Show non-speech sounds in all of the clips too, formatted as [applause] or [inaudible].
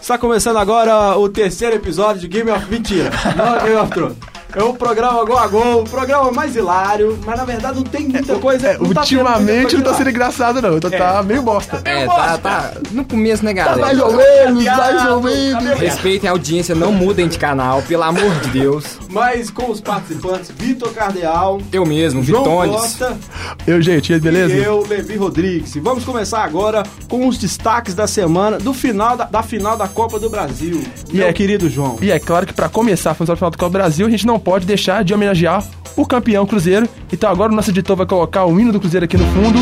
Está começando agora o terceiro episódio de Game of Mentira. Não é Game of Thrones. É o programa Gol a Gol, o programa mais hilário, mas na verdade não tem muita coisa. É, não tá ultimamente não tá sendo engraçado, não. Tá, tá meio bosta. É, bosta. tá, tá. No começo, né, Tá galera? mais ou menos, mais ou menos. Respeitem a audiência, não mudem de canal, pelo amor de Deus. Mas com os participantes Vitor Cardeal, Eu mesmo, João Vitones. Costa Eu, gente, beleza? e eu, Levi Rodrigues. E vamos começar agora com os destaques da semana, do final da, da final da Copa do Brasil. E Meu é- querido João. E é claro que pra começar a final do Copa do Brasil, a gente não pode deixar de homenagear o campeão Cruzeiro. Então agora o nosso editor vai colocar o hino do Cruzeiro aqui no fundo.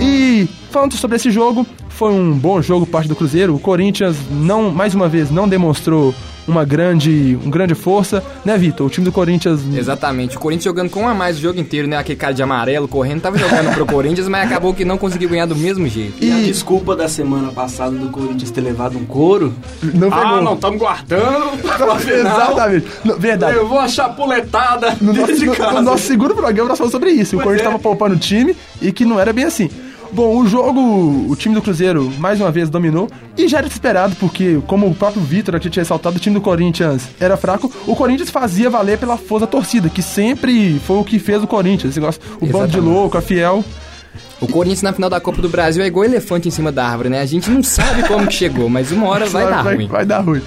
E falando sobre esse jogo, foi um bom jogo parte do Cruzeiro. O Corinthians não, mais uma vez, não demonstrou uma grande, um grande força, né, Vitor? O time do Corinthians Exatamente. O Corinthians jogando com um a mais o jogo inteiro, né? Aquele cara de amarelo correndo, tava jogando pro Corinthians, mas acabou que não conseguiu ganhar do mesmo jeito. E a E- desculpa da semana passada do Corinthians ter levado um couro? não pegou. Ah, não, estamos guardando pra [laughs] final. Exatamente. Não, verdade. Levou a chapuletada No nosso, de no- casa. no nosso segundo programa nós falamos sobre isso. o Pois Corinthians é. estava poupando o time e que não era bem assim. Bom, o jogo, o time do Cruzeiro mais uma vez dominou e já era esperado, porque, como o próprio Vitor aqui tinha ressaltado, o time do Corinthians era fraco. O Corinthians fazia valer pela força da torcida, que sempre foi o que fez o Corinthians. Esse negócio, o bando de Exatamente. louco, a fiel. O Corinthians na final da Copa do Brasil é igual elefante em cima da árvore, né? A gente não sabe como que chegou, mas uma hora [laughs] vai dar ruim. Vai dar ruim.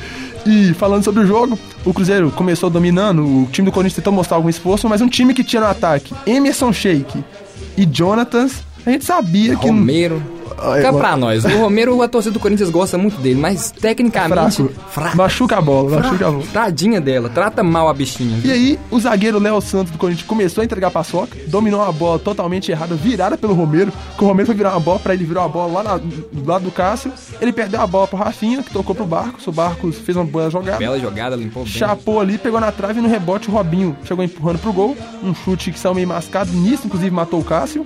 E falando sobre o jogo, o Cruzeiro começou dominando, o time do Corinthians tentou mostrar algum esforço, mas um time que tinha no ataque Emerson Sheik e Jonathans, a gente sabia que. Romero. Ah, Fica é, pra nós. O Romero, a torcida do Corinthians gosta muito dele, mas tecnicamente. Fraco. Fraco. Machuca a bola, machuca a bola. Tadinha dela, trata mal a bichinha. E aí, o zagueiro Léo Santos do Corinthians começou a entregar paçoca, dominou a bola totalmente errada, virada pelo Romero, que o Romero foi virar uma bola pra ele, virou a bola lá na- do lado do Cássio. Ele perdeu a bola pro Rafinha, que tocou pro Barcos, o Barcos fez uma boa jogada. Bela jogada, limpou bem. Chapou ali, pegou na trave e no rebote o Robinho chegou empurrando pro gol. Um chute que saiu meio mascado, nisso inclusive matou o Cássio.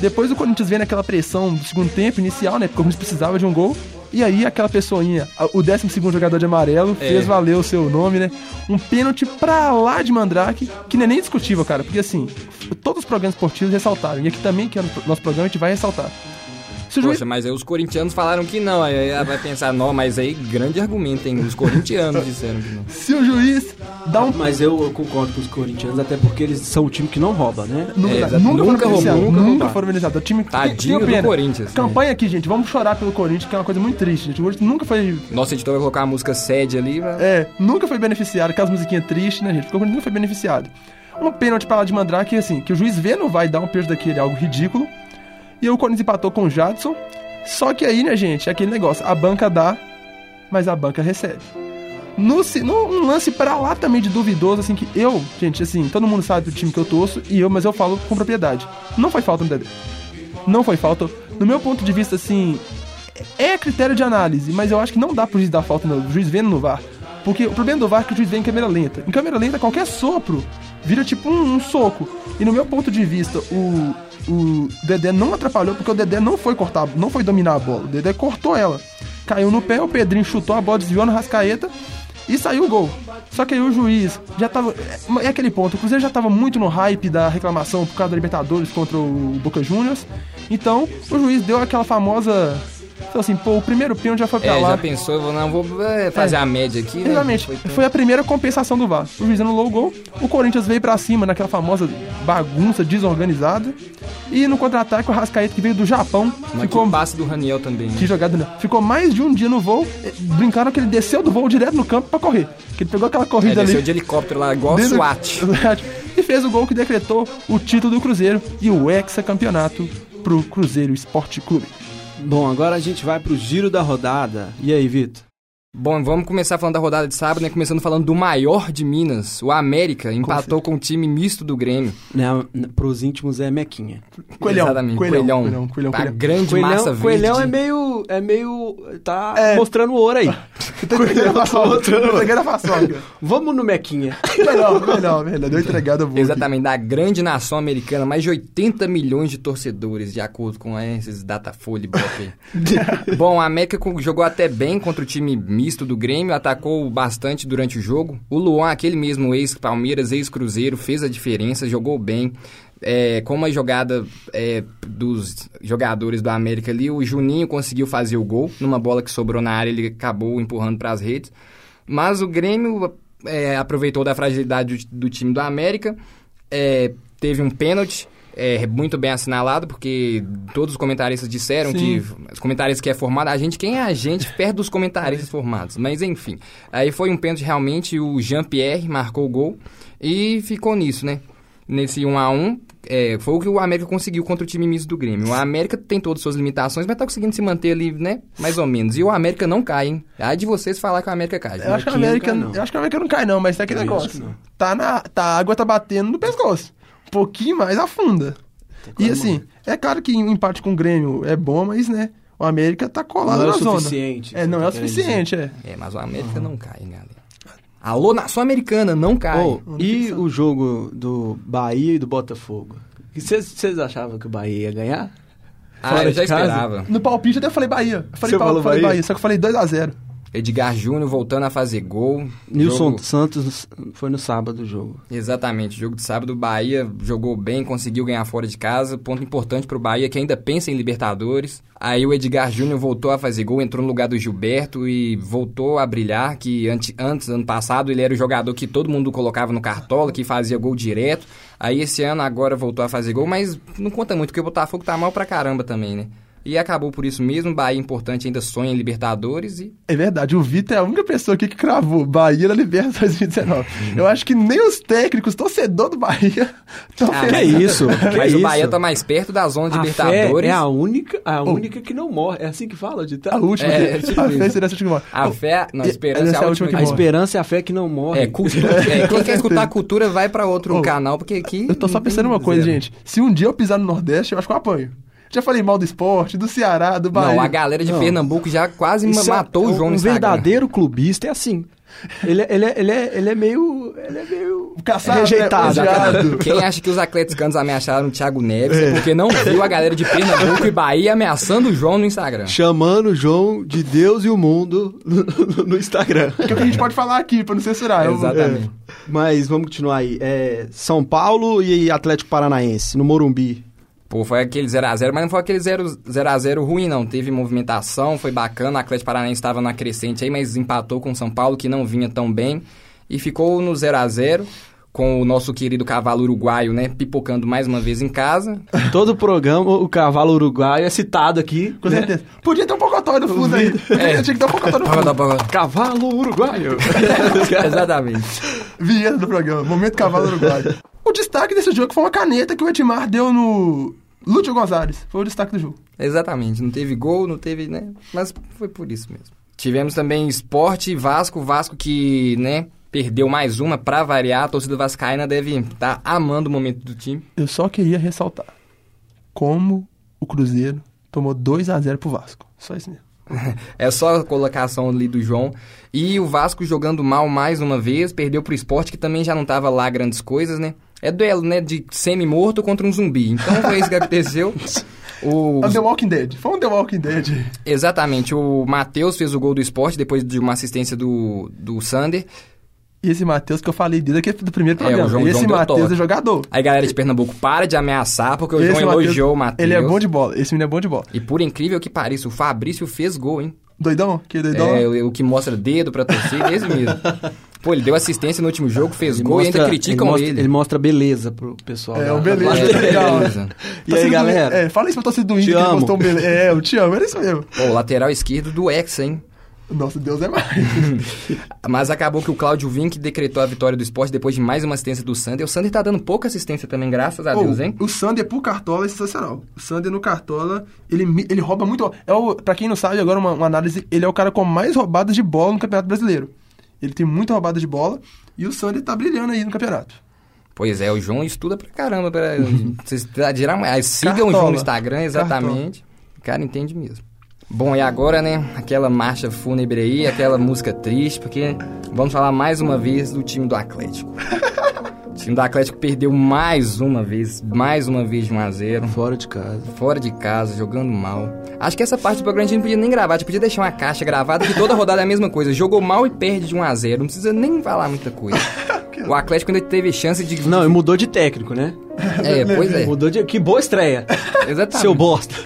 Depois o Corinthians veio naquela pressão do segundo tempo inicial, né? Porque o Corinthians precisava de um gol. E aí aquela pessoinha, o 12 segundo jogador de amarelo, É. fez valer o seu nome, né? Um pênalti pra lá de Mandrake, que não é nem discutível, cara. Porque assim, todos os programas esportivos ressaltaram. E aqui também, que é o nosso programa, a gente vai ressaltar. Se o juiz Poxa, mas aí os corintianos falaram que não. Aí ela vai pensar, não, mas aí grande argumento, hein? Os corintianos disseram que não. se o juiz dá um Mas eu, eu concordo com os corintianos, até porque eles são o time que não rouba, né? Nunca, É, nunca, Nunca roubou, nunca, nunca foram beneficiados. O time Tadinho tem do pena. Corinthians, né? Campanha aqui, gente. Vamos chorar pelo Corinthians, que é uma coisa muito triste, gente. O Corinthians nunca foi. Nosso editor vai colocar a música sede ali. mas- É, nunca foi beneficiado. Aquelas musiquinhas tristes, né, gente? Porque o Corinthians nunca foi beneficiado. Um pênalti pra lá de Mandrake, assim, que o juiz vê não vai dar um pênalti daquele, algo ridículo. E o Corinthians empatou com o Jadson. Só que aí, né, gente, é aquele negócio. A banca dá, mas a banca recebe. No, no um lance pra lá também de duvidoso, assim, que eu, gente, assim, todo mundo sabe do time que eu torço, e eu, mas eu falo com propriedade. Não foi falta no Dedé. Não foi falta. No meu ponto de vista, assim, é critério de análise, mas eu acho que não dá pro juiz dar falta no juiz vendo no VAR. Porque o problema do VAR é que o juiz vê em câmera lenta. Em câmera lenta, qualquer sopro vira tipo um, um soco. E no meu ponto de vista, o, o Dedé não atrapalhou, porque o Dedé não foi cortar, não foi dominar a bola. O Dedé cortou ela. Caiu no pé, o Pedrinho chutou a bola, desviou no rascaeta e saiu o gol. Só que aí o juiz já tava. É, é aquele ponto, o Cruzeiro já tava muito no hype da reclamação por causa da Libertadores contra o Boca Juniors. Então, o juiz deu aquela famosa. Então assim, pô, o primeiro pênalti já foi pra É, lá. já pensou, eu vou- não, vou é, fazer É. a média aqui, né? Exatamente. Foi tão- Foi a primeira compensação do VAR. O juiz anulou o gol, o Corinthians veio pra cima naquela famosa bagunça desorganizada. E no contra-ataque, o Rascaeta, que veio do Japão, Mas ficou. que do Raniel também. né? Que jogada, né? Ficou mais de um dia no voo. eh, Brincaram que ele desceu do voo direto no campo pra correr. Que ele pegou aquela É, corrida desceu ali. de helicóptero lá, igual dentro- [laughs] SWAT. E fez o gol que decretou o título do Cruzeiro e o hexacampeonato pro Cruzeiro Esporte Clube. Bom, agora a gente vai pro giro da rodada. E aí, Vitor? Bom, vamos começar falando da rodada de sábado, né? Começando falando do maior de Minas, o América, empatou com o time misto do Grêmio. Né, pros íntimos é Mequinha. Coelhão, Exatamente, coelhão, coelhão. coelhão, coelhão, a coelhão. grande massa verde. Coelhão é meio. É meio. Tá É. mostrando ouro aí. Paçoca. Entregando a paçoca. Vamos no Mequinha. Melhor, melhor, melhor. Deu entregada boa. aqui. Exatamente, da grande nação americana, mais de 80 milhões de torcedores, de acordo com esses Datafolha e. [laughs] Bom, a América jogou até bem contra o time misto do Grêmio, atacou bastante durante o jogo. O Luan, aquele mesmo ex-Palmeiras, ex-Cruzeiro, fez a diferença, jogou bem. é, com uma jogada é, dos jogadores do América ali, o Juninho conseguiu fazer o gol. Numa bola que sobrou na área, ele acabou empurrando para as redes. Mas o Grêmio é, aproveitou da fragilidade do, do time do América, é, teve um pênalti. é, muito bem assinalado, porque todos os comentaristas disseram Sim. que os comentaristas que é formado, a gente, quem é a gente perto dos comentaristas [laughs] formados? Mas enfim, aí foi um pênalti realmente, o Jean-Pierre marcou o gol e ficou nisso, né? Nesse 1 a 1 é, foi o que o América conseguiu contra o time misto do Grêmio. O América tem todas as suas limitações, mas tá conseguindo se manter ali, né? Mais ou menos. E o América não cai, hein? Ai de vocês falar que o América cai. Eu acho, que não América, cai, não. eu acho que a América não cai, não, mas tem aquele Eu negócio. não. Tá na, tá, a água tá batendo no pescoço. Um pouquinho mais afunda. E assim, é claro que um empate com o Grêmio é bom, mas né, o América tá colado Não é o na zona. suficiente, É, não é o tá suficiente, é. É, mas o América não cai, hein, galera. Alô, nação americana, não cai. Ô, e o jogo do Bahia e do Botafogo? Vocês achavam que o Bahia ia ganhar? ah, fora eu já casa? esperava. No palpite eu até falei Bahia. Eu falei, Você pau- falou falei Bahia? Bahia? só que eu falei 2x0. Edgar Júnior voltando a fazer gol. Nilson Jogo- Santos foi no sábado o jogo. Exatamente, jogo de sábado, o Bahia jogou bem, conseguiu ganhar fora de casa, ponto importante pro Bahia que ainda pensa em Libertadores. Aí o Edgar Júnior voltou a fazer gol, entrou no lugar do Gilberto e voltou a brilhar, que ante- antes, ano passado, ele era o jogador que todo mundo colocava no cartola, que fazia gol direto. Aí esse ano agora voltou a fazer gol, mas não conta muito, porque o Botafogo tá mal pra caramba também, né? E acabou por isso mesmo, Bahia importante ainda sonha em Libertadores e É verdade, o Vitor é a única pessoa aqui que cravou Bahia na Libertadores 2019. Eu acho que nem os técnicos, torcedor do Bahia, [laughs] estão Ah, Que é isso? [laughs] Que Mas isso? o Bahia tá mais perto da zona de A Libertadores. fé é a única, a Oh. única que não morre. É assim que fala, de A última, É, que, tipo a isso. fé seria essa última. A fé, não, a esperança essa é a última que A morre. esperança é a fé que não morre. É, cultura. [laughs] é, quem quer escutar cultura vai pra outro Ô, canal, porque aqui. Eu tô só pensando uma coisa, zero. gente. Se um dia eu pisar no Nordeste, eu acho que eu apanho. Já falei mal do esporte, do Ceará, do Bahia. Não, a galera de Não. Pernambuco já quase Isso é- matou o João um no Instagram. verdadeiro clubista é assim. Ele, é- ele, é- ele, é, ele é meio. Ele é meio. Caçado, rejeitado. Odiado. Quem acha que os atleticanos ameaçaram o Thiago Neves é porque não viu a galera de Pernambuco e Bahia ameaçando o João no Instagram. Chamando o João de Deus e o mundo no, no Instagram. Que é o que a gente pode falar aqui, pra não censurar. Exatamente. Mas vamos continuar aí. É, São Paulo e Atlético Paranaense, no Morumbi. Pô, foi aquele 0x0, mas não foi aquele 0x0 ruim, não. Teve movimentação, foi bacana. O Atlético Paranaense estava na crescente aí, mas empatou com o São Paulo, que não vinha tão bem. E ficou no 0x0, com o nosso querido cavalo uruguaio, né? Pipocando mais uma vez em casa. Todo programa, o cavalo uruguaio é citado aqui. Com né? certeza. Podia ter um pocotó no fundo aí. [laughs] É. Tinha que ter um pocotó no fundo. Cavalo uruguaio. [laughs] Exatamente. Vinheta do programa. Momento Cavalo Uruguaio. O destaque desse jogo foi uma caneta que o Edmar deu no Lúcio Gonzalez. Foi o destaque do jogo. Exatamente. Não teve gol, não teve, né? Mas foi por isso mesmo. Tivemos também Esporte e Vasco. Vasco que, né? Perdeu mais uma pra variar. A torcida vascaína deve estar amando o momento do time. Eu só queria ressaltar como o Cruzeiro tomou 2 a 0 pro Vasco. Só isso mesmo. [laughs] É só a colocação ali do João. E o Vasco jogando mal mais uma vez, perdeu pro esporte, que também já não tava lá grandes coisas, né? É duelo, né? De semi-morto contra um zumbi. Então foi isso que aconteceu. [laughs] O, É The Walking Dead. Foi um The Walking Dead. exatamente, o Matheus fez o gol do esporte depois de uma assistência do, do Sander. E esse Matheus que eu falei desde aqui do primeiro É, programa. o João- esse Matheus é jogador. Aí galera de Pernambuco, para de ameaçar, porque o Esse João Matheus- elogiou o Matheus. Ele é bom de bola. Esse menino é bom de bola. E por incrível que pareça, o Fabrício fez gol, hein? Doidão? Que doidão? É, o, o que mostra dedo pra torcida, esse mesmo. [laughs] Pô, ele deu assistência no último jogo, fez Ele gol e mostra- ainda criticam ele. ele. Mostra, ele mostra beleza pro pessoal. É, o beleza. plateia. legal. beleza. E aí, Torcida do- galera? É, fala isso pra torcida do Inter Te que ele amo. postou um beleza. É, eu te amo, era isso mesmo. Pô, o lateral esquerdo do Hexa, hein? Nossa, Deus é mais. [laughs] Mas acabou que o Cláudio Vink decretou a vitória do esporte depois de mais uma assistência do Sander. O Sander tá dando pouca assistência também, graças a Deus, hein? O Sander pro Cartola é sensacional. O Sander no Cartola, ele, ele rouba muito. É o, pra quem não sabe, agora uma, uma análise, ele é o cara com mais roubadas de bola no Campeonato Brasileiro. Ele tem muita roubada de bola e o Sander tá brilhando aí no campeonato. Pois é, o João estuda pra caramba. Pra... [laughs] Vocês. Sigam o Cartola. João no Instagram, exatamente. O cara entende mesmo. Bom, e agora, né? Aquela marcha fúnebre aí, aquela música triste, porque vamos falar mais uma vez do time do Atlético. [laughs] O time do Atlético perdeu mais uma vez, mais uma vez de 1 a 0 Fora de casa. fora de casa, jogando mal. Acho que essa parte do programa a gente não podia nem gravar, a gente podia deixar uma caixa gravada que toda rodada é a mesma coisa. Jogou mal e perde de 1 a 0 Não precisa nem falar muita coisa. [laughs] O Atlético ainda teve chance de. Não, e mudou de técnico, né? É, [laughs] pois é. Mudou de... Que boa estreia. Exatamente. Seu bosta. [laughs]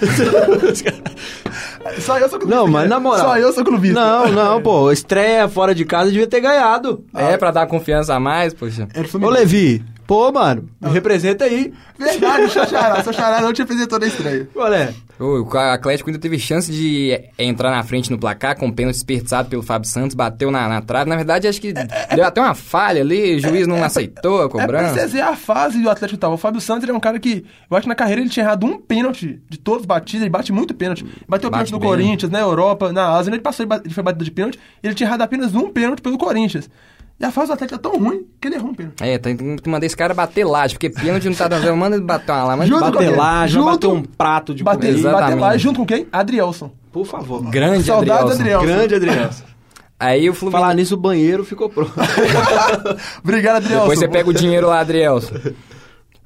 Só eu sou clubista. Não, mas na moral. Só eu sou clubista. Não, não, pô. Estreia fora de casa devia ter ganhado. É, pra dar confiança a mais, poxa. Ô. Levi. Pô, mano. Me representa aí. Verdade, seu xará. Seu xará não te apresentou na estreia. Olha. O o Atlético ainda teve chance de é, entrar na frente no placar com um pênalti desperdiçado pelo Fábio Santos, bateu na, na trave. Na verdade, acho que deu até uma falha ali, o juiz não aceitou a É cobrança. você ver a fase do Atlético tava. O Fábio Santos ele é um cara que, eu acho que na carreira ele tinha errado um pênalti de todos os batidos, ele bate muito pênalti. Bateu Bate pênalti no bem. Corinthians, na Europa, na Ásia, ele passou, ele bate- ele foi batido de pênalti, ele tinha errado apenas um pênalti pelo Corinthians. E a fase do Atlético é tão ruim que ele errou um pênalti. É, tem que mandar esse cara bater laje, porque pênalti não tá dando. Manda ele bater uma lá, com Bater já Junto- bateu um prato de Bater, comida. bater Exatamente. junto com quem? Adrielson. Por favor. grande Saudades, Adrielson. Adrielson. Grande Adriano. Aí o Fluminense. Falar nisso, o banheiro ficou pronto. [laughs] Obrigado, Adrielson. Depois você pega o dinheiro lá, Adrielson.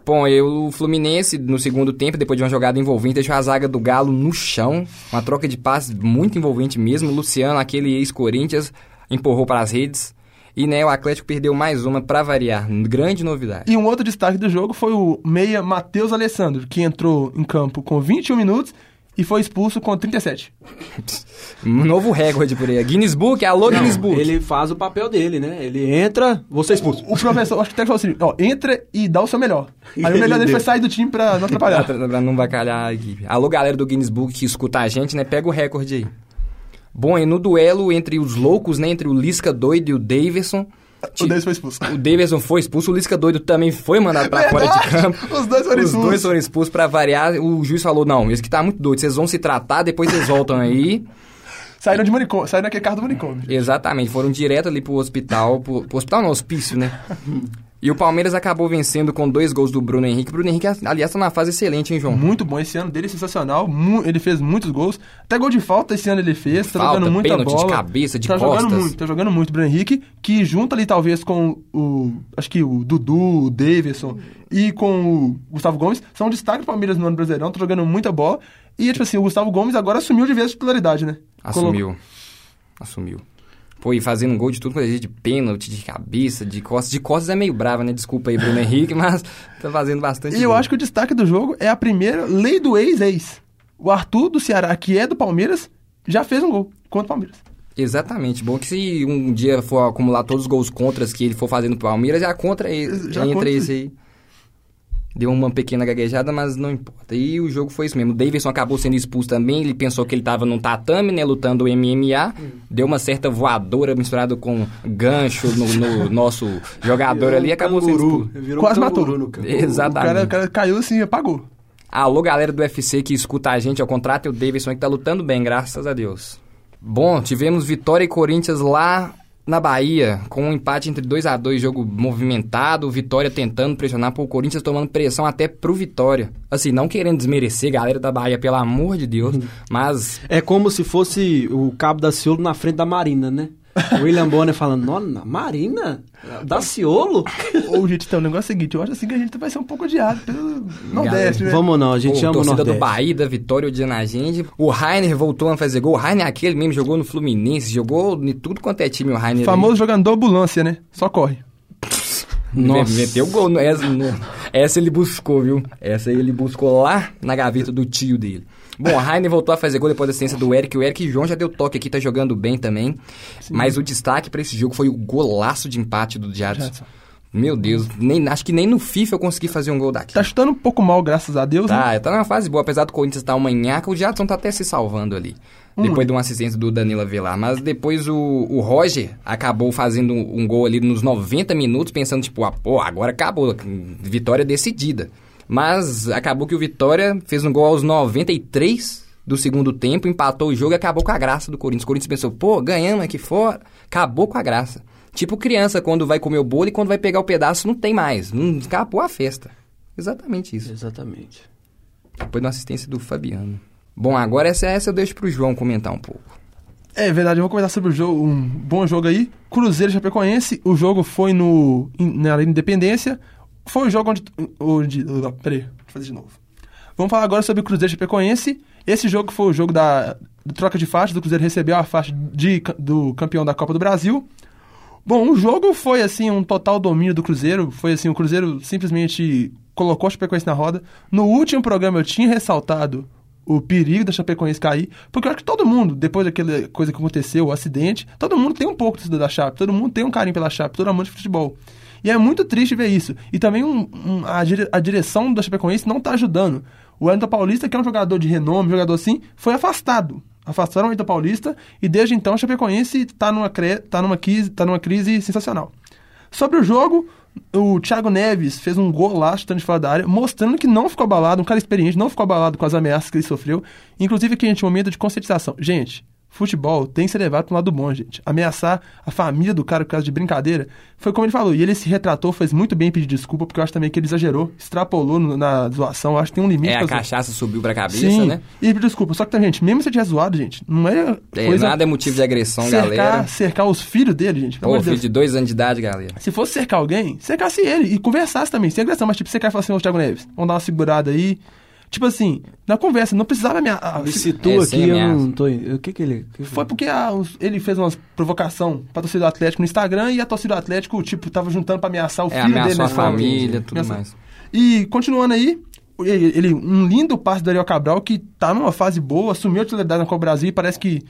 Bom, eu, o Fluminense, no segundo tempo, depois de uma jogada envolvente, deixou a zaga do Galo no chão. Uma troca de passes muito envolvente mesmo. O Luciano, aquele ex-Corinthians, empurrou para as redes. E né, o Atlético perdeu mais uma pra variar. Grande novidade. E um outro destaque do jogo foi o meia Matheus Alessandro, que entrou em campo com 21 minutos e foi expulso com 37. Um novo recorde por aí. Guinness Book, alô Guinness Book. Ele faz o papel dele, né? Ele entra, você é expulso. O professor, acho que até falou assim, ó, entra e dá o seu melhor. Aí o melhor dele foi sair do time pra não atrapalhar. Pra, [laughs] pra não bacalhar a equipe. Alô, galera do Guinness Book que escuta a gente, né? Pega o recorde aí. Bom, e no duelo entre os loucos, né? Entre o Lisca doido e o Davidson. O Davis foi expulso. O Davidson foi expulso, o Lisca doido também foi mandado pra fora de Verdade! campo. Os dois foram Os expulsos. dois foram expulsos pra variar. O juiz falou: não, esse que tá muito doido, vocês vão se tratar, depois vocês voltam aí. Saíram de manicômio, saíram naquele carro do manicômio. Exatamente, foram direto ali pro hospital, pro, pro hospital não, hospício, né? E o Palmeiras acabou vencendo com dois gols do Bruno Henrique. Bruno Henrique, aliás, tá numa fase excelente, hein, João? Muito bom, esse ano dele é sensacional, ele fez muitos gols, até gol de falta esse ano ele fez, tá Falta, jogando muita pênalti de bola. cabeça, de tá costas. jogando muito, tá jogando muito o Bruno Henrique, que junta ali talvez com o, acho que o Dudu, o Davidson e com o Gustavo Gomes, são um destaque do Palmeiras no ano Brasileirão, tá jogando muita bola. E, tipo assim, o Gustavo Gomes agora assumiu de vez a titularidade, né? Assumiu. Assumiu. Pô, e fazendo gol de tudo quanto é de pênalti, de cabeça, de costas. De costas é meio brava, né? Desculpa aí, Bruno Henrique, [laughs] mas tá fazendo bastante E eu gol. acho que o destaque do jogo é a primeira lei do ex-ex. O Arthur do Ceará, que é do Palmeiras, já fez um gol contra o Palmeiras. Exatamente. Bom que se um dia for acumular todos os gols contras que ele for fazendo pro Palmeiras, já contra ele. Já entra contra. esse aí. Deu uma pequena gaguejada, mas não importa. E o jogo foi isso mesmo. O Davidson acabou sendo expulso também. Ele pensou que ele tava num tatame, né? Lutando o MMA. Deu uma certa voadora misturada com gancho no, no [laughs] nosso jogador ali. e Acabou sendo canguru. expulso. Virou Quase um matou. no campo. Exatamente. O cara, o cara caiu assim e apagou. Alô, galera do UFC que escuta a gente, ao contrário, o Davidson que tá lutando bem, graças a Deus. Bom, tivemos Vitória e Corinthians lá na Bahia, com um empate entre 2 a 2 jogo movimentado, Vitória tentando pressionar pro Corinthians, tomando pressão até pro Vitória. Assim, não querendo desmerecer, galera da Bahia, pelo amor de Deus, mas É como se fosse o Cabo da Ciolo na frente da Marina, né? O [laughs] William Bonner falando, Nona, Marina? Da Ciolo? Ô, gente, então, o negócio é o seguinte, eu acho assim que a gente vai ser um pouco odiado pelo Nordeste, né? Vamos não, a gente Pô, ama o torcida Nordeste. do Bahia, da Vitória odiando a gente. O Rainer voltou a fazer gol. O Rainer é aquele mesmo, jogou no Fluminense, jogou em tudo quanto é time o Rainer. aí. Famoso jogador ambulância, né? Só corre. [laughs] Nossa. Meteu gol. no- Essa, no- essa ele buscou, viu? Essa ele buscou lá na gaveta do tio dele. Bom, o Rainer voltou a fazer gol depois da assistência do Eric. O Eric João já deu toque aqui, tá jogando bem também. Mas o destaque pra esse jogo foi o golaço de empate do Jadson. Meu Deus, nem, acho que nem no FIFA eu consegui fazer um gol daqui. Tá chutando um pouco mal, graças a Deus, né? Tá, tá numa fase boa, apesar do Corinthians estar uma nhaca, o Jadson tá até se salvando ali. Depois de uma assistência do Danilo Avelar. Mas depois o, o Roger acabou fazendo um, um gol ali nos 90 minutos, pensando, tipo, ah, pô, agora acabou, vitória decidida. Mas acabou que o Vitória fez um gol aos 93 do segundo tempo, empatou o jogo e acabou com a graça do Corinthians. O Corinthians pensou, pô, ganhamos aqui fora, acabou com a graça. Tipo criança, quando vai comer o bolo e quando vai pegar o pedaço, não tem mais. Não acabou a festa. Exatamente isso. Exatamente. Depois da assistência do Fabiano. Bom, agora essa, essa eu deixo pro João comentar um pouco. É verdade, eu vou comentar sobre o jogo, um bom jogo aí. Cruzeiro Chapecoense, o jogo foi no na Arena Independência. Foi o jogo onde. onde peraí, eu fazer de novo. Vamos falar agora sobre o Cruzeiro Chapecoense. Esse jogo foi o jogo da, da troca de faixas. O Cruzeiro recebeu a faixa de, do campeão da Copa do Brasil. Bom, o jogo foi assim um total domínio do Cruzeiro. Foi assim, o Cruzeiro simplesmente colocou a Chapecoense na roda. No último programa eu tinha ressaltado o perigo da Chapecoense cair, porque eu acho que todo mundo, depois daquela coisa que aconteceu, o acidente, todo mundo tem um pouco da Chape, todo mundo tem um carinho pela Chape, todo mundo de futebol. E é muito triste ver isso. E também um, um, a, dire, a, direção da Chapecoense não está ajudando. O Wellington Paulista, que é um jogador de renome, jogador assim, foi afastado. Afastaram o Wellington Paulista e desde então a Chapecoense está numa, tá numa, tá numa crise sensacional. Sobre o jogo, o Thiago Neves fez um gol lá, chutando de fora da área, mostrando que não ficou abalado, um cara experiente, não ficou abalado com as ameaças que ele sofreu. Inclusive aqui gente um momento de conscientização. Gente, Futebol tem que ser levado para um lado bom, gente. Ameaçar a família do cara por causa de brincadeira foi como ele falou. E ele se retratou, fez muito bem pedir desculpa, porque eu acho também que ele exagerou, extrapolou no, na zoação. Eu acho que tem um limite. É, a cachaça subiu pra cabeça, Sim, né? E pediu desculpa. Só que, gente, mesmo se tivesse zoado, gente, não é. é coisa nada é motivo de agressão, cercar, galera. Cercar os filhos dele, gente. Pô, filho de dois anos de idade, galera. Se fosse cercar alguém, cercasse ele e conversasse também, sem agressão. Mas, tipo, você quer falar assim, ô Thiago Neves, vamos dar uma segurada aí. Tipo assim, na conversa, não precisava me. A, me citou é, aqui, eu não tô. O que que ele. Que foi porque a, ele fez uma provocação pra torcida do Atlético no Instagram e a torcida do Atlético, tipo, tava juntando pra ameaçar o é, filho dele, né? a né? família, tudo ameaçar. mais. E continuando aí, ele, ele, um lindo passe do Ariel Cabral que tá numa fase boa, assumiu a titularidade na Copa Brasil e parece que.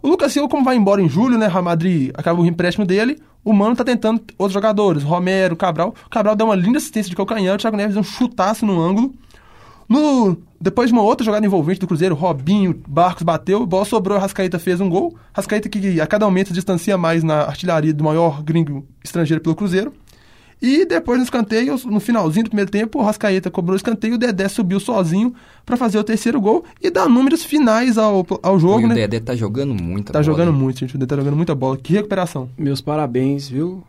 O Lucas Silva, como vai embora em julho, né? Real Madrid acaba o empréstimo dele. O Mano tá tentando outros jogadores, Romero, Cabral. O Cabral dá uma linda assistência de calcanhar, o Thiago Neves deu um chutaço no ângulo. No, depois de uma outra jogada envolvente do Cruzeiro, Robinho, Barcos bateu, bola sobrou, Rascaeta fez um gol. Rascaeta que a cada momento se distancia mais na artilharia do maior gringo estrangeiro pelo Cruzeiro. E depois no escanteio, no finalzinho do primeiro tempo, o Rascaeta cobrou o escanteio, o Dedé subiu sozinho para fazer o terceiro gol e dar números finais ao, ao jogo, e né? O Dedé tá jogando muita tá bola. Tá jogando muito, gente. O Dedé tá jogando muita bola. Que recuperação. Meus parabéns, viu?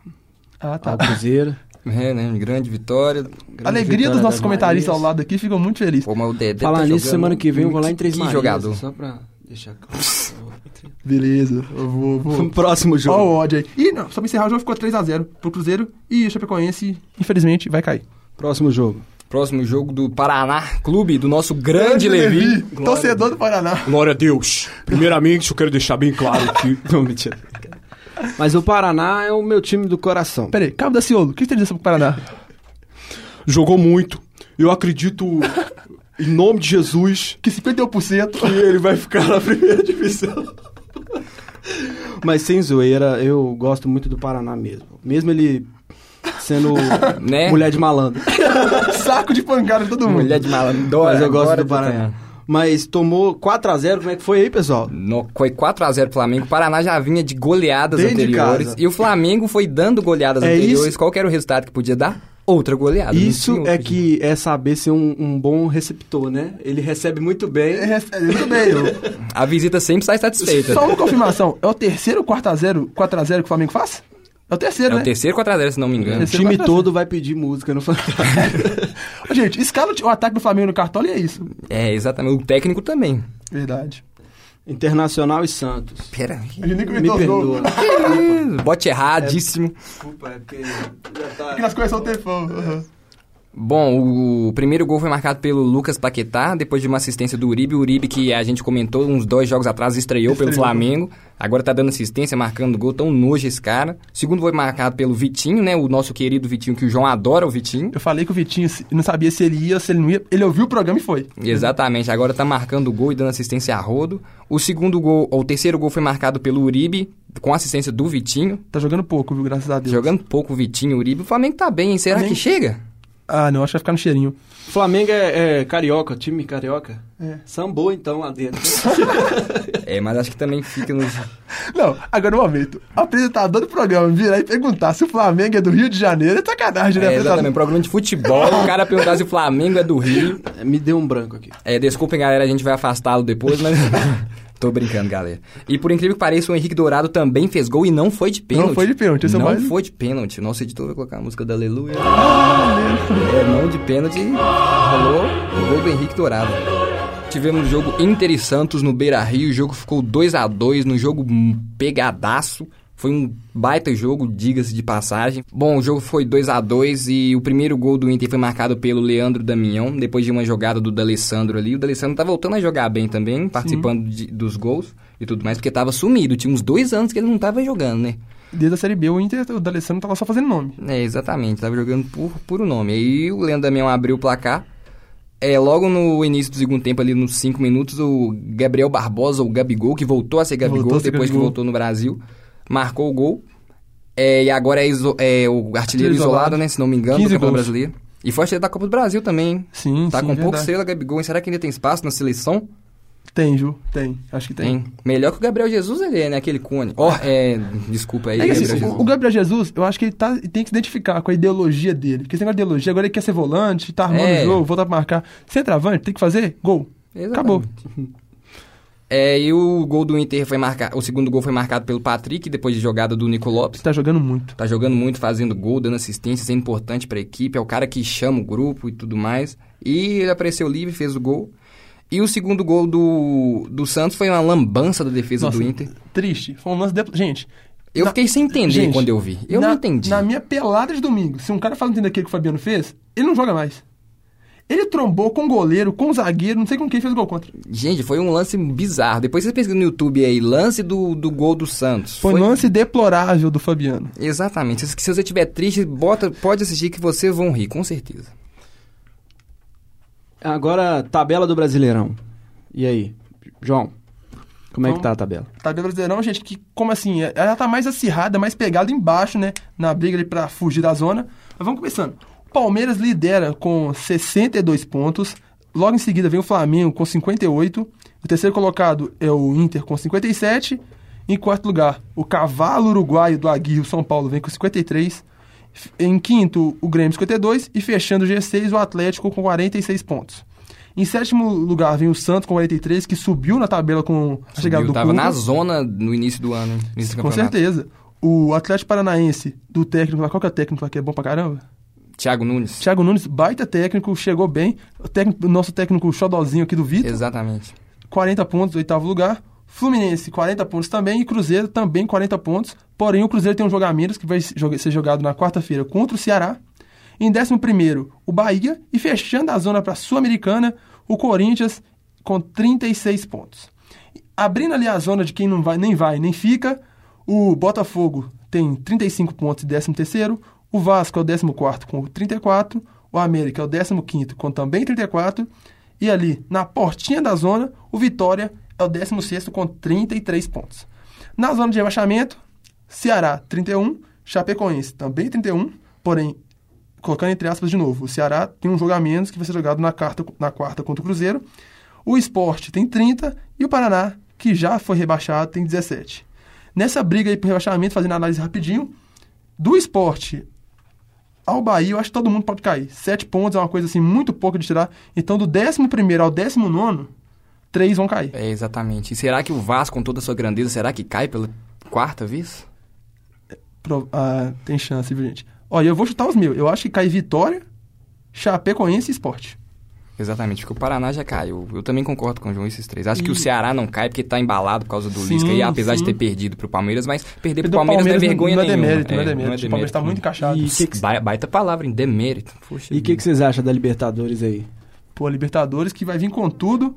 Ah, tá. Ao Cruzeiro. [laughs] É, né? Grande vitória. Grande Alegria vitória dos nossos comentaristas ao lado aqui, ficam muito felizes. Pô, mas o Dedé Falar tá nisso, semana que vem eu vou lá em Três Marias. jogador. Só pra deixar claro. [laughs] Beleza, eu vou. vou... Próximo jogo. Ó o ódio aí. E não, só pra encerrar, o jogo ficou 3x0 pro Cruzeiro e o Chapecoense, infelizmente, vai cair. Próximo jogo. Próximo jogo do Paraná Clube, do nosso grande, Levi. Levi. Torcedor do Paraná. Glória a Deus. Primeiramente, eu quero deixar bem claro que. [laughs] Não, mentira. Mas o Paraná é o meu time do coração. Peraí, Cabo da Ciolo, o que você diz sobre o Paraná? Jogou muito. Eu acredito, em nome de Jesus, que 51% que ele vai ficar na primeira divisão. Mas sem zoeira, eu gosto muito do Paraná mesmo. Mesmo ele sendo né? mulher de malandro. [laughs] Saco de pancada de todo mundo. Mulher de malandro. Mas eu gosto do Paraná. Mas tomou 4x0, como é que foi aí, pessoal? No, foi 4x0 pro Flamengo. O Paraná já vinha de goleadas Dentro de anteriores. casa. e o Flamengo foi dando goleadas É anteriores. isso- Qual que era o resultado que podia dar? Outra goleada. Isso é outro. que é saber ser um, um bom receptor, né? Ele recebe muito bem. É, é, muito bem. eu- [laughs] A visita sempre sai satisfeita. Só uma confirmação. É o terceiro 4x0 4x0 que o Flamengo faz? É o terceiro, É né? o terceiro 4x0, se não me engano. O Terceiro time 4x0. todo vai pedir música no Fantástico. [laughs] Gente, escala o ataque do Flamengo no cartola e é isso. É, exatamente. O técnico também. Verdade. Internacional e Santos. Pera A gente nem Me comentou os perdoa. Bote erradíssimo. Desculpa, é porque já tá... Porque nós conhecemos o tempão. Uhum. Bom, o primeiro gol foi marcado pelo Lucas Paquetá, depois de uma assistência do Uribe. O Uribe, que a gente comentou uns dois jogos atrás, estreou, pelo Estreou. Flamengo. Agora tá dando assistência, marcando gol. Tão nojo esse cara. O segundo foi marcado pelo Vitinho, né? O nosso querido Vitinho, que o João adora o Vitinho. Eu falei que o Vitinho não sabia se ele ia, se ele não ia. Ele ouviu o programa e foi. Exatamente, agora tá marcando gol e dando assistência a rodo. O segundo gol, ou o terceiro gol foi marcado pelo Uribe, com assistência do Vitinho. Tá jogando pouco, viu? Graças a Deus. Jogando pouco o Vitinho, o Uribe. O Flamengo tá bem, hein? Será Flamengo- que chega? Ah, não, acho que vai ficar no cheirinho. Flamengo é, é carioca, time carioca. É. Sambou então lá dentro. É, mas acho que também fica no. Não, agora no momento. O apresentador do programa virar e perguntar se o Flamengo é do Rio de Janeiro é sacanagem, né? É, exatamente, programa de futebol. o cara perguntar se o Flamengo é do Rio. Me deu um branco aqui. É, desculpem, galera, a gente vai afastá-lo depois, mas. Tô brincando, galera. E por incrível que pareça, o Henrique Dourado também fez gol e não foi de pênalti. Não foi de pênalti, esse é o Não mais- foi de pênalti. Nosso editor vai colocar a música da Aleluia. é, não de pênalti. Rolou o gol do Henrique Dourado. Tivemos jogo Inter e Santos no Beira Rio. O jogo ficou 2 a 2 no jogo pegadaço. Foi um baita jogo, diga-se de passagem. Bom, o jogo foi 2 a 2 e o primeiro gol do Inter foi marcado pelo Leandro Damião, depois de uma jogada do D'Alessandro ali. O D'Alessandro tá voltando a jogar bem também, participando de- dos gols e tudo mais, porque tava sumido. Tinha uns dois anos que ele não tava jogando, né? desde a Série B, o Inter, o D'Alessandro tava só fazendo nome. É, exatamente, tava jogando por puro nome. Aí o Leandro Damião abriu o placar. É, logo no início do segundo tempo, ali nos 5 minutos, o Gabriel Barbosa, o Gabigol, que voltou a ser Gabigol Voltou a ser depois que Gabigol. voltou no Brasil, marcou o gol. É, e agora é, iso- é o artilheiro isolado, isolado. né? Se não me engano, do 15 Campeonato. Brasileiro. E foi artilheiro da Copa do Brasil também, hein? Sim, Tá sim, com verdade. estrela, Gabigol. E será que ainda tem espaço na seleção? Tem, Ju, tem. Acho que tem. Tem. Melhor que o Gabriel Jesus, ele é, né? Aquele cone. Ó, é... Desculpa aí, É assim, Gabriel o- Jesus. o Gabriel Jesus, eu acho que ele, tá, tem que se identificar com a ideologia dele. Porque esse negócio de ideologia, agora ele quer ser volante, tá armando É. o jogo, voltar pra marcar. Centroavante, tem que fazer gol. Acabou. [laughs] É, e o gol do Inter foi marcado. O segundo gol foi marcado pelo Patrick, depois de jogada do Nico Lopes. Você tá jogando muito. Tá jogando muito, fazendo gol, dando assistência, sendo importante pra equipe. É o cara que chama o grupo e tudo mais. E ele apareceu livre, fez o gol. E o segundo gol do, do Santos foi uma lambança da defesa Nossa, do Inter. Triste. Foi um lance de... Gente... Eu na- fiquei sem entender Gente, quando eu vi. Eu na, não entendi. Na minha pelada de domingo, se um cara fala entender aquilo que o Fabiano fez, ele não joga mais. Ele trombou com o goleiro, com o zagueiro, não sei com quem fez o gol contra. Gente, foi um lance bizarro. Depois você pesquisa no YouTube aí, lance do, do gol do Santos. Foi, um lance deplorável do Fabiano. Exatamente. Se, se você estiver triste, bota, pode assistir que vocês vão rir, com certeza. Agora, tabela do Brasileirão. E aí? João, como é que Então- tá a tabela? Tabela Brasileirão, gente, que como assim? é- Ela tá mais acirrada, mais pegada embaixo, né? Na briga ali pra fugir da zona. Mas vamos começando. Palmeiras lidera com 62 pontos. Logo em seguida vem o Flamengo com 58. O terceiro colocado é o Inter com 57. Em quarto lugar, o cavalo uruguaio do Aguirre, o São Paulo, vem com 53. Em quinto, o Grêmio 52. E fechando o G6, o Atlético com 46 pontos. Em sétimo lugar vem o Santos com 43, que subiu na tabela com a chegada Subiu, do tava Cuca. na zona no início do ano, início do Com certeza. O Atlético Paranaense, do técnico lá, qual que é o técnico lá que é bom pra caramba? Thiago Nunes. Thiago Nunes, baita técnico, chegou bem. O técnico, nosso técnico xodozinho aqui do Vitor, Exatamente. 40 pontos, oitavo lugar. Fluminense, 40 pontos também. E Cruzeiro também 40 pontos. Porém, o Cruzeiro tem um jogo a menos que vai ser jogado na quarta-feira contra o Ceará. Em 11, o Bahia. E fechando a zona para a Sul-Americana, o Corinthians com 36 pontos. Abrindo ali a zona de quem não vai, nem vai, nem fica, o Botafogo tem 35 pontos e 13 o Vasco é o 14 com 34, o América é o 15 com também 34, e ali, na portinha da zona, o Vitória é o 16 com 33 pontos. Na zona de rebaixamento, Ceará 31, Chapecoense também 31, porém, colocando entre aspas de novo, o Ceará tem um jogo a menos que vai ser jogado na, quarta, na quarta contra o Cruzeiro, o Esporte tem 30 e o Paraná, que já foi rebaixado, tem 17. Nessa briga aí por rebaixamento, fazendo análise rapidinho, do Esporte ao Bahia, eu acho que todo mundo pode cair. Sete pontos é uma coisa assim muito pouco de tirar. Então, do 11 ao 19, três vão cair. É, exatamente. E será que o Vasco, com toda a sua grandeza, será que cai pela quarta vez? Pro- ah, tem chance, viu, gente? Olha, eu vou chutar os meus. Eu acho que cai Vitória, Chapecoense e Esporte. Exatamente, porque o Paraná já caiu. Eu também concordo com o João, esses três. Acho que E- o Ceará não cai porque tá embalado por causa do Sim, Lisca, e apesar sim. de ter perdido pro Palmeiras, mas perder pro Do Palmeiras, não é vergonha não é nenhuma. demérito, não é É, demérito. O Palmeiras tá muito encaixado. E que que- Ba- Baita palavra, em demérito. Puxa E o que, que vocês acham da Libertadores aí? Pô, a Libertadores que vai vir com tudo.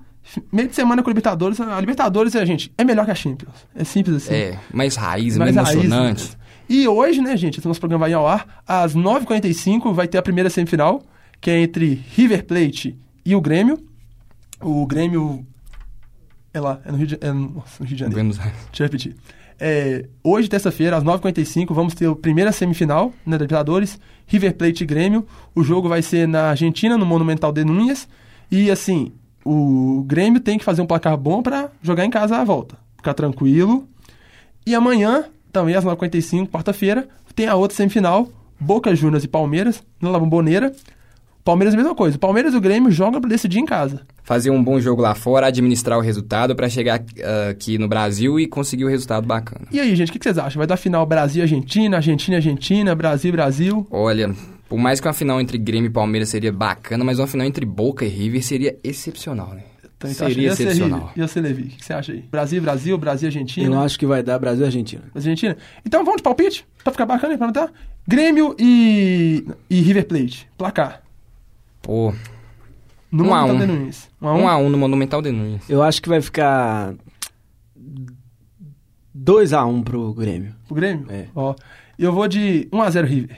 Meio de semana com a Libertadores. A Libertadores, é, gente, é melhor que a Champions. É simples assim. É, mais raiz, Mais mais raiz, emocionante. né? E hoje, né, gente, esse nosso programa vai ao ar. Às 9h45 vai ter a primeira semifinal, que é entre River Plate e o Grêmio. O Grêmio. É lá, é no Rio de, é no, nossa, no Rio de Janeiro. Buenos Aires. Deixa eu repetir. É, hoje, terça-feira, às 9h45, vamos ter a primeira semifinal né, da Libertadores, River Plate e Grêmio. O jogo vai ser na Argentina, no Monumental de Núñez. E, assim, o Grêmio tem que fazer um placar bom para jogar em casa à volta. Ficar tranquilo. E amanhã, também às 9h45, quarta-feira, tem a outra semifinal, Boca Juniors e Palmeiras, na La Bombonera. Palmeiras, a mesma coisa. Palmeiras e o Grêmio jogam para decidir em casa. Fazer um bom jogo lá fora, administrar o resultado pra chegar ah, aqui no Brasil e conseguir o resultado bacana. E aí, gente, o que que vocês acham? Vai dar final Brasil-Argentina, Argentina-Argentina, Brasil-Brasil? Olha, por mais que uma final entre Grêmio e Palmeiras seria bacana, mas uma final entre Boca e River seria excepcional, né? Então, então, seria ia ser excepcional. Ia ser Levi. O que você acha aí? Brasil, Brasil, Brasil, Argentina. Eu acho que vai dar Brasil e Argentina. Brasil, Argentina. Então vamos de palpite? Pra ficar bacana, pra anotar? Grêmio e, e River Plate. Placar. Pô, No Um a Monumental um. de Nunes. Um a um. um a um no Monumental de Nunes. Eu acho que vai ficar 2x1 pro Grêmio. O Grêmio? É. Ó, eu vou de 1x0 River.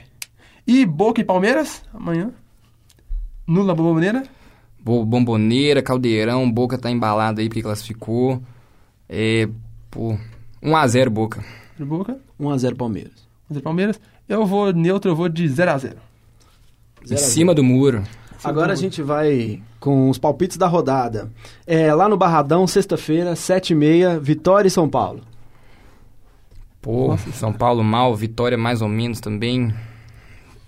E Boca e Palmeiras, amanhã. Nula Bomboneira. Bo- Bomboneira, Caldeirão, Boca tá embalado aí porque classificou. É, pô, 1x0 Boca. De Boca. 1x0 Palmeiras. 1x0 Palmeiras. Eu vou neutro, eu vou de 0x0. Em cima do muro. Agora a gente vai com os palpites da rodada. É, lá no Barradão, sexta-feira, 7h30, Vitória e São Paulo. Pô, São Paulo mal, Vitória mais ou menos também.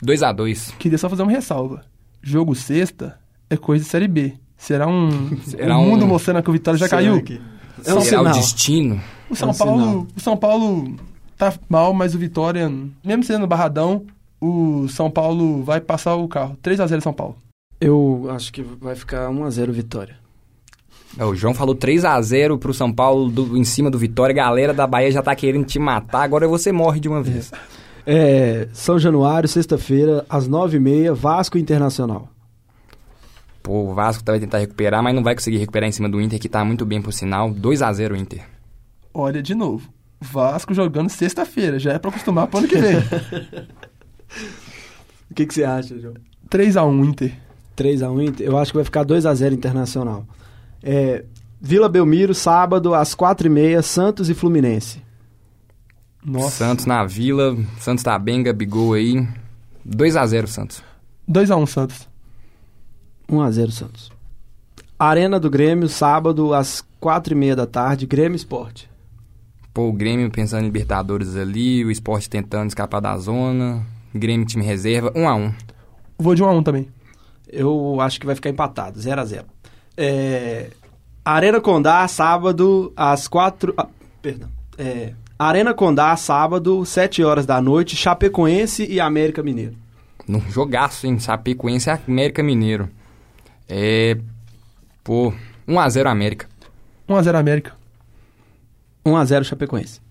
2x2. Queria só fazer uma ressalva. Jogo sexta é coisa de Série B. Será um, [laughs] Será o mundo um- mostrando que o Vitória já caiu? É um Será o sinal. destino? O São É um Paulo, sinal. o São Paulo tá mal, mas o Vitória, mesmo sendo no Barradão, o São Paulo vai passar o carro. 3 a 0 São Paulo. Eu acho que vai ficar 1x0 Vitória. É, O João falou 3x0 pro São Paulo do- em cima do Vitória. Galera da Bahia já tá querendo te matar. Agora você morre de uma vez. É, São Januário, sexta-feira, às 9h30, Vasco Internacional. Pô, o Vasco tá- vai tentar recuperar, mas não vai conseguir recuperar em cima do Inter, que tá muito bem por sinal. 2x0 Inter. Olha de novo. Vasco jogando sexta-feira, já é pra acostumar pro ano que vem. [laughs] O que, que você acha, João? 3 a 1 Inter. 3x1 Inter? Eu acho que vai ficar 2x0 Internacional. É, Vila Belmiro, sábado, às 4h30, Santos e Fluminense. Nossa. Santos na Vila. Santos tá bem, Gabigol aí. 2x0 Santos. 2 a 1 Santos. 1x0 Santos. Arena do Grêmio, sábado, às 4h30 da tarde, Grêmio Esporte. Pô, o Grêmio pensando em Libertadores ali, o Sport tentando escapar da zona. Grêmio time reserva, 1x1. Vou de 1 a 1 também. Eu acho que vai ficar empatado, 0x0. É, Arena Condá, sábado, às 4... ah, perdão. É, Arena Condá, sábado, 7 horas da noite, Chapecoense e América Mineiro. Num jogaço, hein? Chapecoense e América Mineiro. É. Pô, 1x0 América. 1 a 0 América. 1x0 Chapecoense.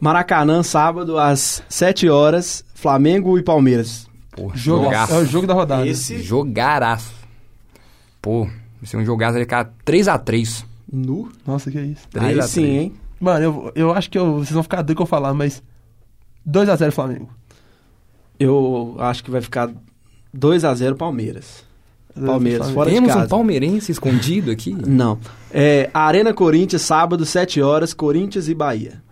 Maracanã, sábado, às 7 horas, Flamengo e Palmeiras. Pô, Jogo, jogaço. é o jogo da rodada. Esse Jogaraço. Pô, vai ser um jogaço, vai ficar 3x3. nu. Nossa, que é isso. Aí 3 a sim, 3. hein? Mano, eu, eu acho que eu- vocês vão ficar doidos que eu falar, mas 2 a 0 Flamengo. Eu acho que vai ficar 2x0 Palmeiras. Palmeiras, Flamengo. fora de Temos casa. um palmeirense escondido aqui. [laughs] Não. É, Arena Corinthians, sábado, 7 horas, Corinthians e Bahia.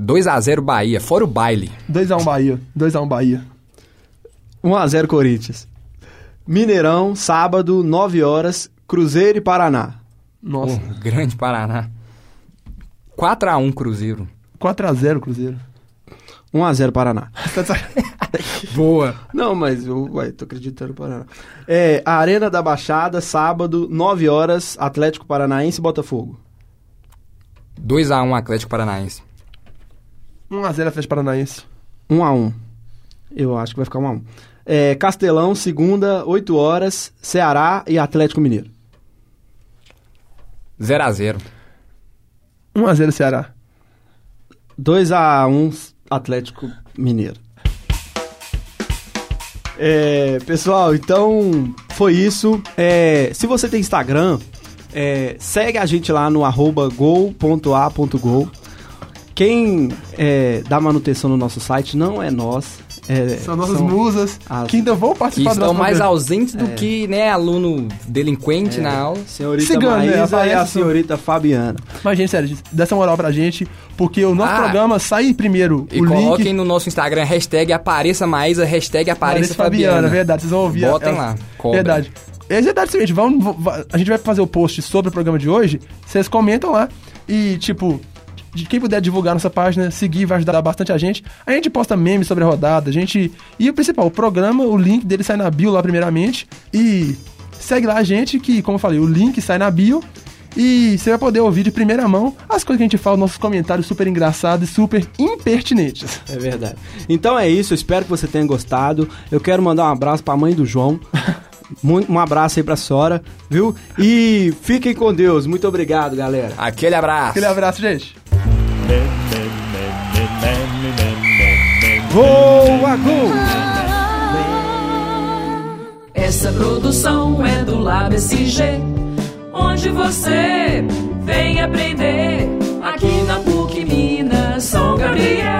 2x0 Bahia, fora o baile. 2 a 1 Bahia. 2 a 1 Bahia. 1x0 Corinthians. Mineirão, sábado, 9 horas, Cruzeiro e Paraná. Nossa. Pô, grande Paraná. 4x1 Cruzeiro. 4 a 0 Cruzeiro. 1x0 Paraná. [laughs] Tá [laughs] Boa. Não, mas eu ué, tô acreditando no Paraná. É, Arena da Baixada, sábado, 9 horas, Atlético Paranaense e Botafogo. 2x1 Atlético Paranaense. 1 a 0 Atlético Paranaense. 1x1. Eu acho que vai ficar 1x1. É, Castelão, segunda, 8 horas, Ceará e Atlético Mineiro. 0x0. 1 a 0 Ceará. 2x1 Atlético Mineiro. É, pessoal, então foi isso. É, se você tem Instagram, é, segue a gente lá no arroba gol.a.gol. Quem é, dá manutenção no nosso site não é nós. É, São nossas musas as- que ainda vão Que participar do estão mais programa. ausentes do que, né, aluno delinquente na aula. Senhorita Cigano, né? Maísa e a senhorita Fabiana. Mas, gente, sério, dá essa moral pra gente, porque o nosso Ah. programa sai primeiro E o coloquem link. no nosso Instagram hashtag apareça Maísa, hashtag apareça Fabiana, Fabiana. verdade, vocês vão ouvir. Botem ela- lá, cobra. Verdade. É verdade, seguinte, vamos, va- a gente vai fazer o post sobre o programa de hoje, vocês comentam lá e, tipo, de quem puder divulgar nossa página, seguir, vai ajudar bastante a gente. A gente posta memes sobre a rodada, a gente... E o principal, o programa, o link dele sai na bio lá primeiramente e segue lá a gente que, como eu falei, o link sai na bio e você vai poder ouvir de primeira mão as coisas que a gente fala, nossos comentários super engraçados e super impertinentes. É verdade. Então é isso, eu espero que você tenha gostado. Eu quero mandar um abraço pra mãe do João. [laughs] Um abraço aí pra senhora, viu? E fiquem com Deus. Muito obrigado, galera. Aquele abraço. Aquele abraço, gente. Boa, Gu! Essa produção é do Lab SG, onde você vem aprender aqui na PUC Minas São Gabriel.